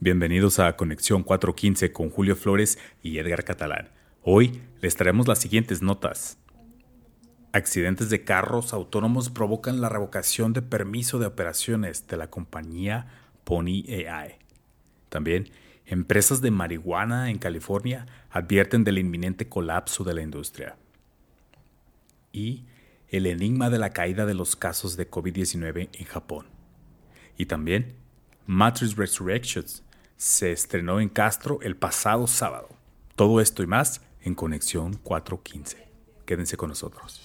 Bienvenidos a Conexión 415 con Julio Flores y Edgar Catalán. Hoy les traemos las siguientes notas. Accidentes de carros autónomos provocan la revocación de permiso de operaciones de la compañía Pony AI. También, empresas de marihuana en California advierten del inminente colapso de la industria. Y el enigma de la caída de los casos de COVID-19 en Japón. Y también, Matrix Resurrections se estrenó en Castro el pasado sábado. Todo esto y más en Conexión 415. Quédense con nosotros.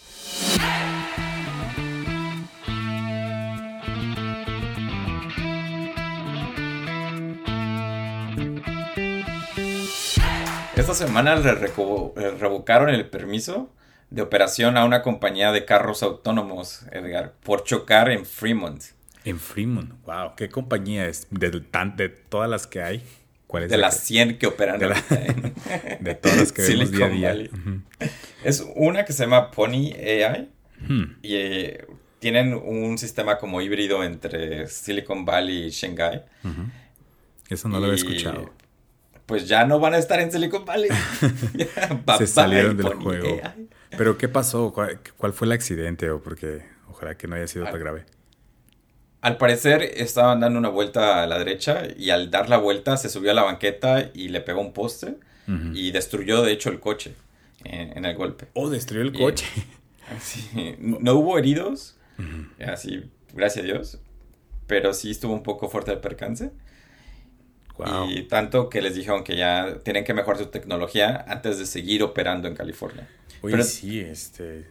Esta semana le revocaron el permiso de operación a una compañía de carros autónomos, Edgar, por chocar en Fremont. En Fremont, wow, ¿qué compañía es? De, de todas las que hay. ¿Cuál es de las 100 que operan de, de todas las que vemos día a día. Es una que se llama Pony AI hmm. y eh, tienen un sistema como híbrido entre Silicon Valley y Shanghai. Eso no lo había escuchado. Pues ya no van a estar en Silicon Valley. se salieron del juego. Pero ¿qué pasó? ¿Cuál, fue el accidente? O porque ojalá que no haya sido tan grave. Al parecer estaban dando una vuelta a la derecha y al dar la vuelta se subió a la banqueta y le pegó un poste y destruyó de hecho el coche en, el golpe. Oh, destruyó el coche. no hubo heridos, así, gracias a Dios, pero sí estuvo un poco fuerte el percance. Y tanto que les dijeron que ya tienen que mejorar su tecnología antes de seguir operando en California. Oye, pero, sí, este,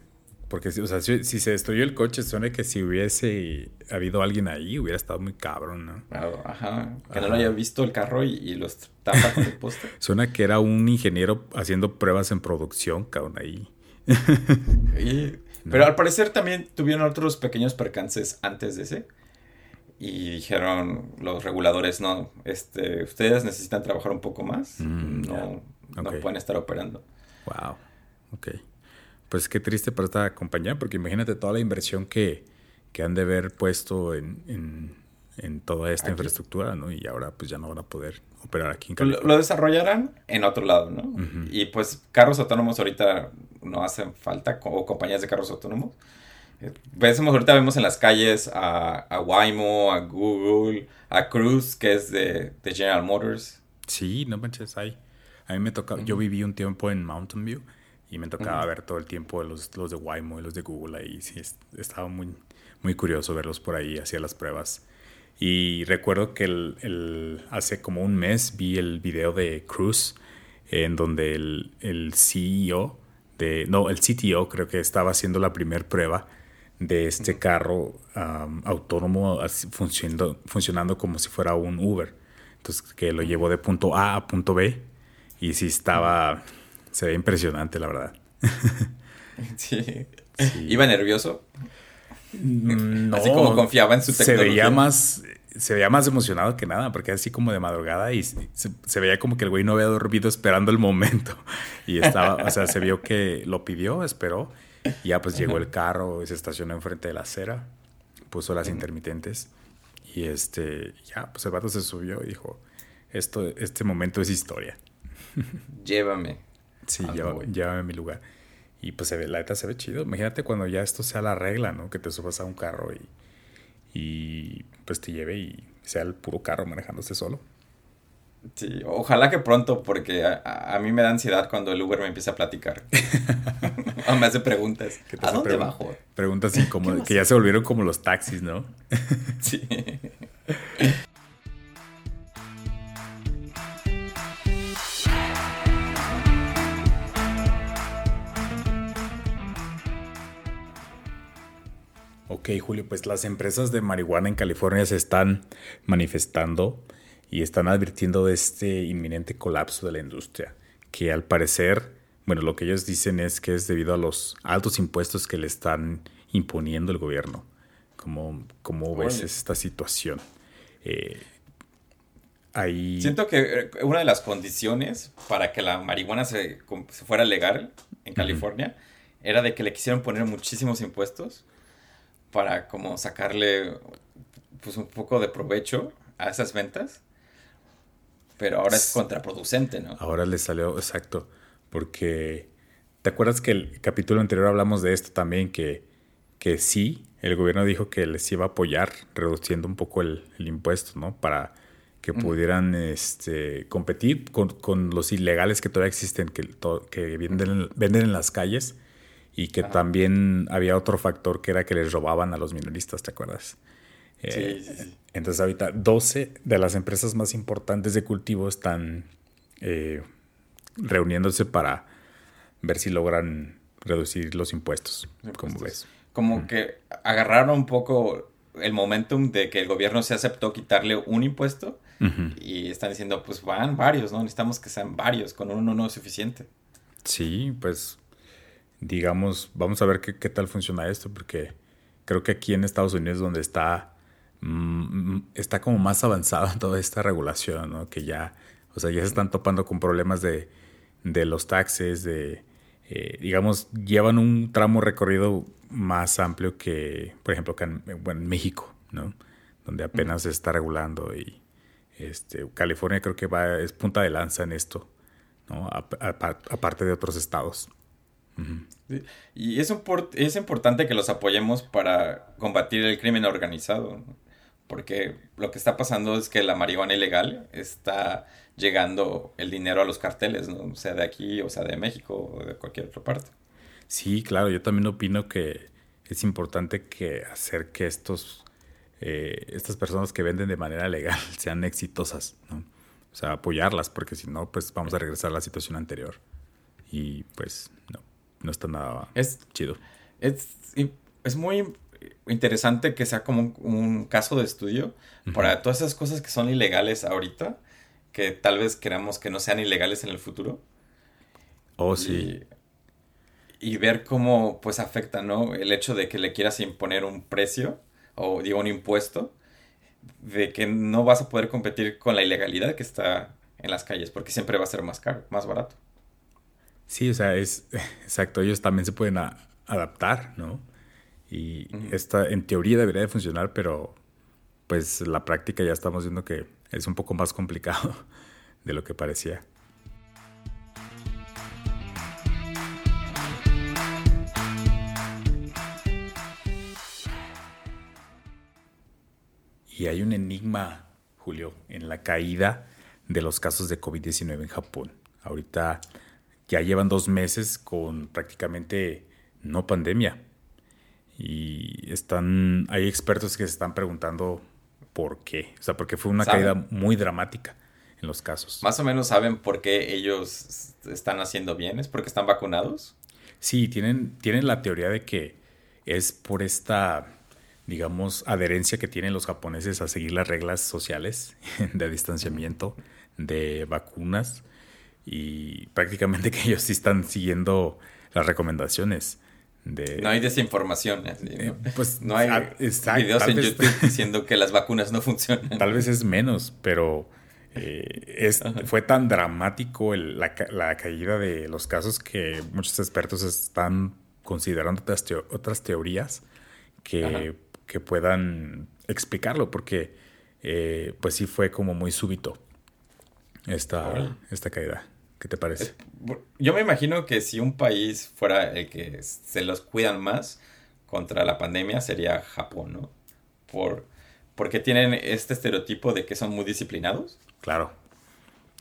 porque, o sea, si, se destruyó el coche, suena que si hubiese habido alguien ahí, hubiera estado muy cabrón, ¿no? ajá. Que no lo haya visto el carro y, los tapa con el poste. suena que era un ingeniero haciendo pruebas en producción, cabrón, ahí. Pero al parecer también tuvieron otros pequeños percances antes de ese. Y dijeron los reguladores, no, este, ustedes necesitan trabajar un poco más. Mm, no, no pueden estar operando. Wow. Ok pues qué triste para esta compañía, porque imagínate toda la inversión que, han de haber puesto en, toda esta infraestructura, ¿no? Y ahora pues ya no van a poder operar aquí en California. Lo, desarrollarán en otro lado, ¿no? Y pues carros autónomos ahorita no hacen falta, o compañías de carros autónomos. Eh, vemos, ahorita vemos en las calles a, a Waymo, a Google, a Cruise, que es de, General Motors. Sí, no manches, hay. A mí me toca, yo viví un tiempo en Mountain View y me tocaba ver todo el tiempo los, los de Waymo y los de Google ahí. Sí, estaba muy, muy curioso verlos por ahí, hacía las pruebas. Y recuerdo que el, hace como un mes vi el video de Cruz, en donde el, el CEO, de, no, el CTO creo que estaba haciendo la primera prueba de este carro autónomo funcionando, funcionando como si fuera un Uber. Entonces, que lo llevó de punto A a punto B y sí estaba se ve impresionante, la verdad. sí. ¿Iba nervioso? No, así como confiaba en su tecnología. Se veía más, se veía más emocionado que nada, porque así como de madrugada y se, veía como que el güey no había dormido esperando el momento. Y estaba, o sea, se vio que lo pidió, esperó. Y ya pues llegó el carro y se estacionó enfrente de la acera, puso las intermitentes. Y este, ya, pues el vato se subió y dijo, esto, este momento es historia. Llévame. Sí, llévame, a mi lugar. Y pues se ve, la neta se ve chido. Imagínate cuando ya esto sea la regla, ¿no? Que te subas a un carro y, y pues te lleve y sea el puro carro manejándose solo. Sí, ojalá que pronto, porque a, mí me da ansiedad cuando el Uber me empieza a platicar. o me hace preguntas. ¿A dónde bajo? Preguntas incómodas, que ya se volvieron como los taxis, ¿no? sí. Ok, Julio, pues las empresas de marihuana en California se están manifestando y están advirtiendo de este inminente colapso de la industria, que al parecer, bueno, lo que ellos dicen es que es debido a los altos impuestos que le están imponiendo el gobierno. ¿Cómo, cómo ves esta situación? Eh, Siento que eh, una de las condiciones para que la marihuana se, fuera legal en California era de que le quisieron poner muchísimos impuestos para como sacarle pues un poco de provecho a esas ventas. pero ahora es contraproducente, ¿no? Ahora le salió, exacto, porque ¿te acuerdas que el capítulo anterior hablamos de esto también, que, que sí, el gobierno dijo que les iba a apoyar reduciendo un poco el, impuesto, ¿no? Para que pudieran este, competir con, los ilegales que todavía existen, que, que venden, venden en las calles y que también había otro factor que era que les robaban a los minoristas, ¿te acuerdas? Eh, sí, Entonces ahorita 12 de las empresas más importantes de cultivo están eh, reuniéndose para ver si logran reducir los impuestos, como ves. Como que agarraron un poco el momentum de que el gobierno se aceptó quitarle un impuesto y están diciendo, pues van varios, ¿no? Necesitamos que sean varios, con uno no es suficiente. Sí, pues digamos, vamos a ver qué, qué tal funciona esto, porque creo que aquí en Estados Unidos donde está, mm, está como más avanzada toda esta regulación, ¿no? Que ya, o sea, ya se están topando con problemas de, de los taxes, de, eh, digamos, llevan un tramo recorrido más amplio que, por ejemplo, que en, bueno, en México, ¿no? Donde apenas se está regulando y este, California creo que va, es punta de lanza en esto, ¿no? Aparte de otros estados. Y es, es importante que los apoyemos para combatir el crimen organizado, porque lo que está pasando es que la marihuana ilegal está llegando el dinero a los carteles, ¿no? sea de aquí, o sea de México, o de cualquier otra parte. Sí, claro, yo también opino que es importante que hacer que estos, eh, estas personas que venden de manera legal sean exitosas, ¿no? O sea, apoyarlas, porque si no, pues vamos a regresar a la situación anterior. Y pues no no está nada es, chido. Es, es muy interesante que sea como un, caso de estudio para todas esas cosas que son ilegales ahorita, que tal vez queramos que no sean ilegales en el futuro. Oh, sí. Y, ver cómo pues afecta, ¿no? El hecho de que le quieras imponer un precio o digo un impuesto, de que no vas a poder competir con la ilegalidad que está en las calles, porque siempre va a ser más caro, más barato. Sí, o sea, es exacto, ellos también se pueden adaptar, ¿no? Y esta, en teoría debería de funcionar, pero pues la práctica ya estamos viendo que es un poco más complicado de lo que parecía. Y hay un enigma, Julio, en la caída de los casos de COVID-19 en Japón. Ahorita ya llevan dos meses con prácticamente no pandemia. Y están, hay expertos que se están preguntando por qué. O sea, porque fue una caída muy dramática en los casos. Más o menos saben por qué ellos están haciendo bien, es porque están vacunados. Sí, tienen, tienen la teoría de que es por esta, digamos, adherencia que tienen los japoneses a seguir las reglas sociales de distanciamiento, de vacunas y prácticamente que ellos sí están siguiendo las recomendaciones. De, no hay desinformación. ¿no? Eh, pues no hay ah, videos en YouTube diciendo que las vacunas no funcionan. Tal vez es menos, pero eh, es, fue tan dramático la, caída de los casos que muchos expertos están considerando otras, teorías que, que, puedan explicarlo, porque eh, pues sí fue como muy súbito esta, esta caída. ¿Qué te parece? Yo me imagino que si un país fuera el que se los cuidan más contra la pandemia sería Japón, ¿no? Por, porque tienen este estereotipo de que son muy disciplinados. Claro.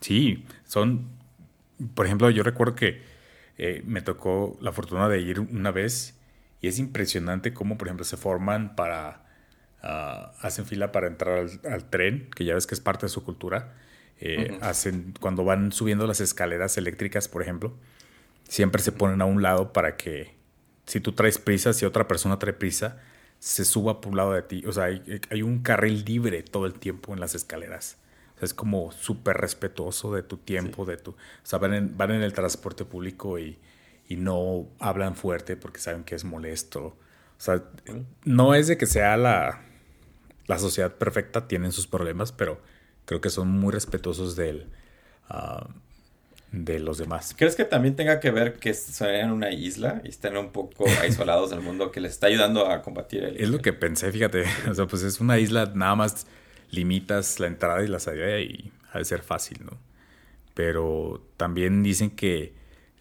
Sí, son... Por ejemplo, yo recuerdo que eh, me tocó la fortuna de ir una vez y es impresionante cómo, por ejemplo, se forman para... Ah, hacen fila para entrar al, al, tren, que ya ves que es parte de su cultura eh, hacen, cuando van subiendo las escaleras eléctricas, por ejemplo, siempre se ponen a un lado para que si tú traes prisa, si otra persona trae prisa, se suba por un lado de ti. O sea, hay, un carril libre todo el tiempo en las escaleras. O sea, es como súper respetuoso de tu tiempo, de tu... O sea, van en, van en el transporte público y, y, no hablan fuerte porque saben que es molesto. O sea, no es de que sea la, la sociedad perfecta, tienen sus problemas, pero creo que son muy respetuosos del, ah, de los demás. ¿Crees que también tenga que ver que son en una isla y están un poco aislados del mundo que les está ayudando a combatir el... Es lo que pensé, fíjate. O sea, pues es una isla, nada más limitas la entrada y la salida y ha de ser fácil, ¿no? Pero también dicen que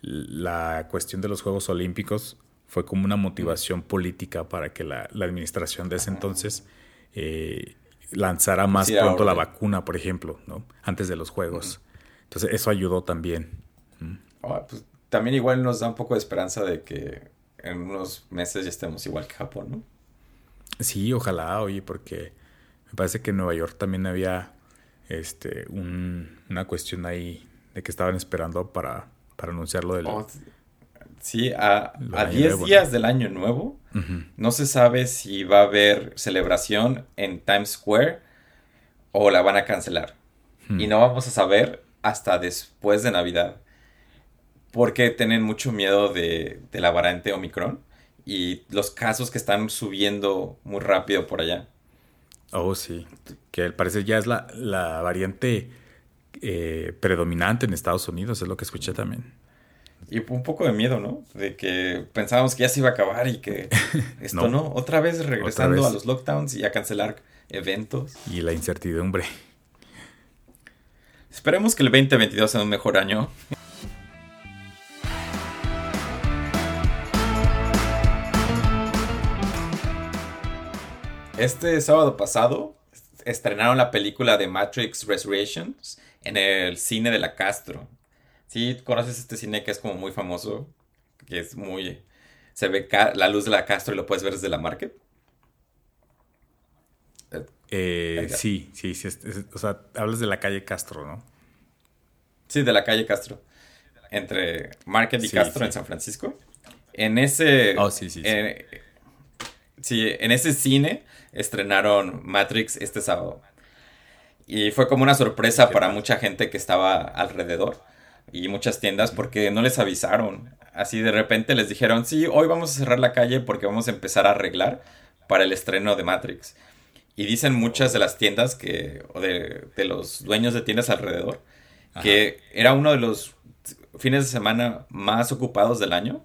la cuestión de los Juegos Olímpicos fue como una motivación política para que la, administración de ese entonces eh, lanzara más pronto la vacuna, por ejemplo, ¿no? Antes de los Juegos. Entonces eso ayudó también. Ah, pues, también igual nos da un poco de esperanza de que en unos meses ya estemos igual que Japón, ¿no? Sí, ojalá, oye, porque me parece que en Nueva York también había este, una cuestión ahí de que estaban esperando para, para anunciar lo del... Oh, sí, a 10 días del año nuevo, no se sabe si va a haber celebración en Times Square o la van a cancelar. Y no vamos a saber hasta después de Navidad. Porque tienen mucho miedo de, de la variante Omicron y los casos que están subiendo muy rápido por allá. Oh, sí. Que al parecer ya es la, la variante eh, predominante en Estados Unidos, es lo que escuché también. Y un poco de miedo, ¿no? De que pensábamos que ya se iba a acabar y que esto no, otra vez regresando a los lockdowns y a cancelar eventos. Y la incertidumbre. Esperemos que el 2022 sea un mejor año. Este sábado pasado estrenaron la película de Matrix Resurrections en el cine de la Castro. Sí, conoces este cine que es como muy famoso, que es muy... Se ve la luz de la Castro y lo puedes ver desde la Market. Eh, sí, sí, sí. o sea, hablas de la calle Castro, ¿no? Sí, de la calle Castro. Entre Market y Castro en San Francisco. En ese... Oh, sí, sí. sí, en ese cine estrenaron Matrix este sábado. Y fue como una sorpresa para mucha gente que estaba alrededor y muchas tiendas porque no les avisaron. Así de repente les dijeron, sí, hoy vamos a cerrar la calle porque vamos a empezar a arreglar para el estreno de Matrix. Y dicen muchas de las tiendas que, o de, los dueños de tiendas alrededor, que era uno de los fines de semana más ocupados del año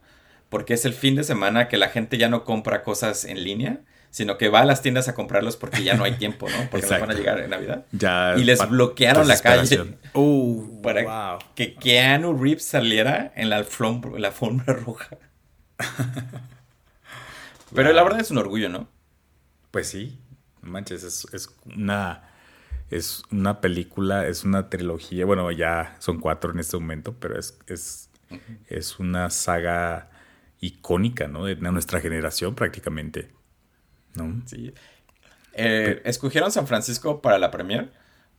porque es el fin de semana que la gente ya no compra cosas en línea sino que va a las tiendas a comprarlos porque ya no hay tiempo, ¿no? Porque no van a llegar en Navidad. Ya y les bloquearon la calle uh, para que Keanu Reeves saliera en la, alfombra, la roja. Pero la verdad es un orgullo, ¿no? Pues sí, manches, es, una es una película, es una trilogía, bueno, ya son cuatro en este momento, pero es, es, es una saga icónica, ¿no? De nuestra generación prácticamente. Sí. Eh, escogieron San Francisco para la premier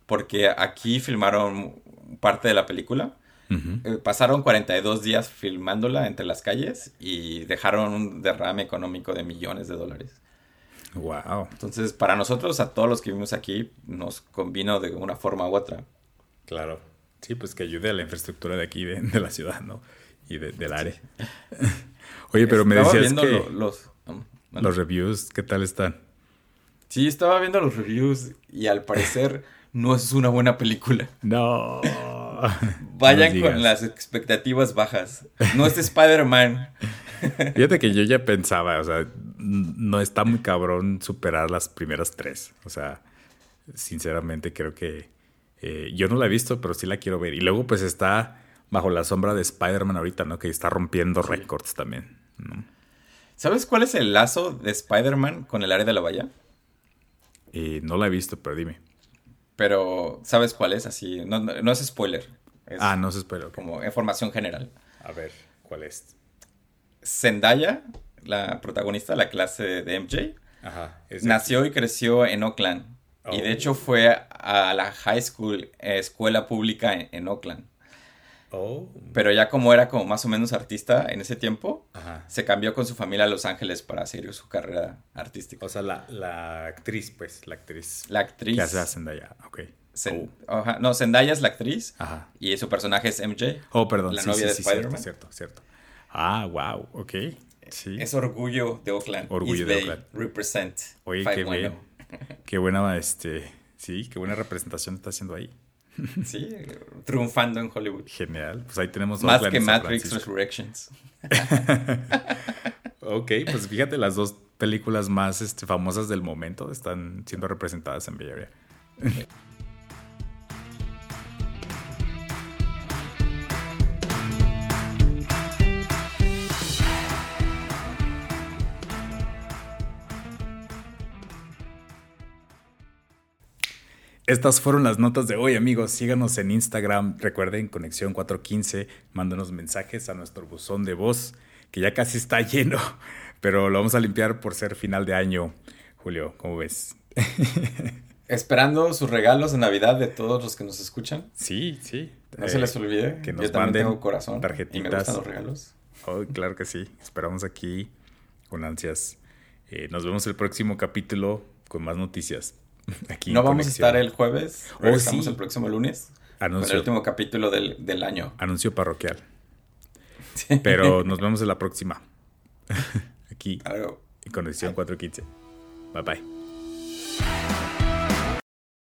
porque aquí filmaron parte de la película. Eh, pasaron 42 días filmándola entre las calles y dejaron un derrame económico de millones de dólares. Wow. Entonces, para nosotros, a todos los que vivimos aquí, nos convino de una forma u otra. Claro. Sí, pues que ayude a la infraestructura de aquí, de, la ciudad, ¿no? Y del área. Oye, pero me decías que... los, los reviews, ¿qué tal están? Sí, estaba viendo los reviews y al parecer no es una buena película. No. Vayan con las expectativas bajas. No es Spider-Man. Fíjate que yo ya pensaba, o sea, no está muy cabrón superar las primeras tres. O sea, sinceramente creo que eh, yo no la he visto, pero sí la quiero ver. Y luego pues está bajo la sombra de Spider-Man ahorita, ¿no? Que está rompiendo récords también. ¿no? ¿Sabes cuál es el lazo de Spider-Man con el área de la bahía? Eh, no la he visto, pero dime. Pero, ¿sabes cuál es? Así, no, es spoiler. ah, no es spoiler. Como información general. A ver, ¿cuál es? Zendaya, la protagonista de la clase de MJ, nació y creció en Oakland. Y de oh. hecho fue a la high school, escuela pública en Oakland. Oh. Pero ya como era como más o menos artista en ese tiempo, se cambió con su familia a Los Ángeles para seguir su carrera artística. O sea, la, actriz, pues, la actriz. La actriz. Que hace a Zendaya, ok. Oh. No, Zendaya es la actriz y su personaje es MJ. Oh, perdón. La novia de Spider-Man. Cierto, cierto, Ah, wow, ok. Sí. Es orgullo de Oakland. Orgullo de Oakland. Represent. Oye, qué, qué buena, este, sí, qué buena representación está haciendo ahí. Sí, triunfando en Hollywood. Genial. Pues ahí tenemos Más que Matrix Resurrections. ok, pues fíjate, las dos películas más este, famosas del momento están siendo representadas en Bay Estas fueron las notas de hoy, amigos. Síganos en Instagram. Recuerden, Conexión 415. Mándanos mensajes a nuestro buzón de voz, que ya casi está lleno, pero lo vamos a limpiar por ser final de año. Julio, ¿cómo ves? Esperando sus regalos de Navidad de todos los que nos escuchan. Sí, sí. No se les eh, olvide. Que nos Yo también tengo corazón. Tarjetitas. Y me gustan los regalos. Oh, claro que sí. Esperamos aquí con ansias. Eh, nos vemos el próximo capítulo con más noticias. Aquí no vamos a estar el jueves, oh, estamos el próximo lunes. Anuncio. Con el último capítulo del, año. Anuncio parroquial. Pero nos vemos en la próxima. Aquí. En Conexión 415. Bye bye.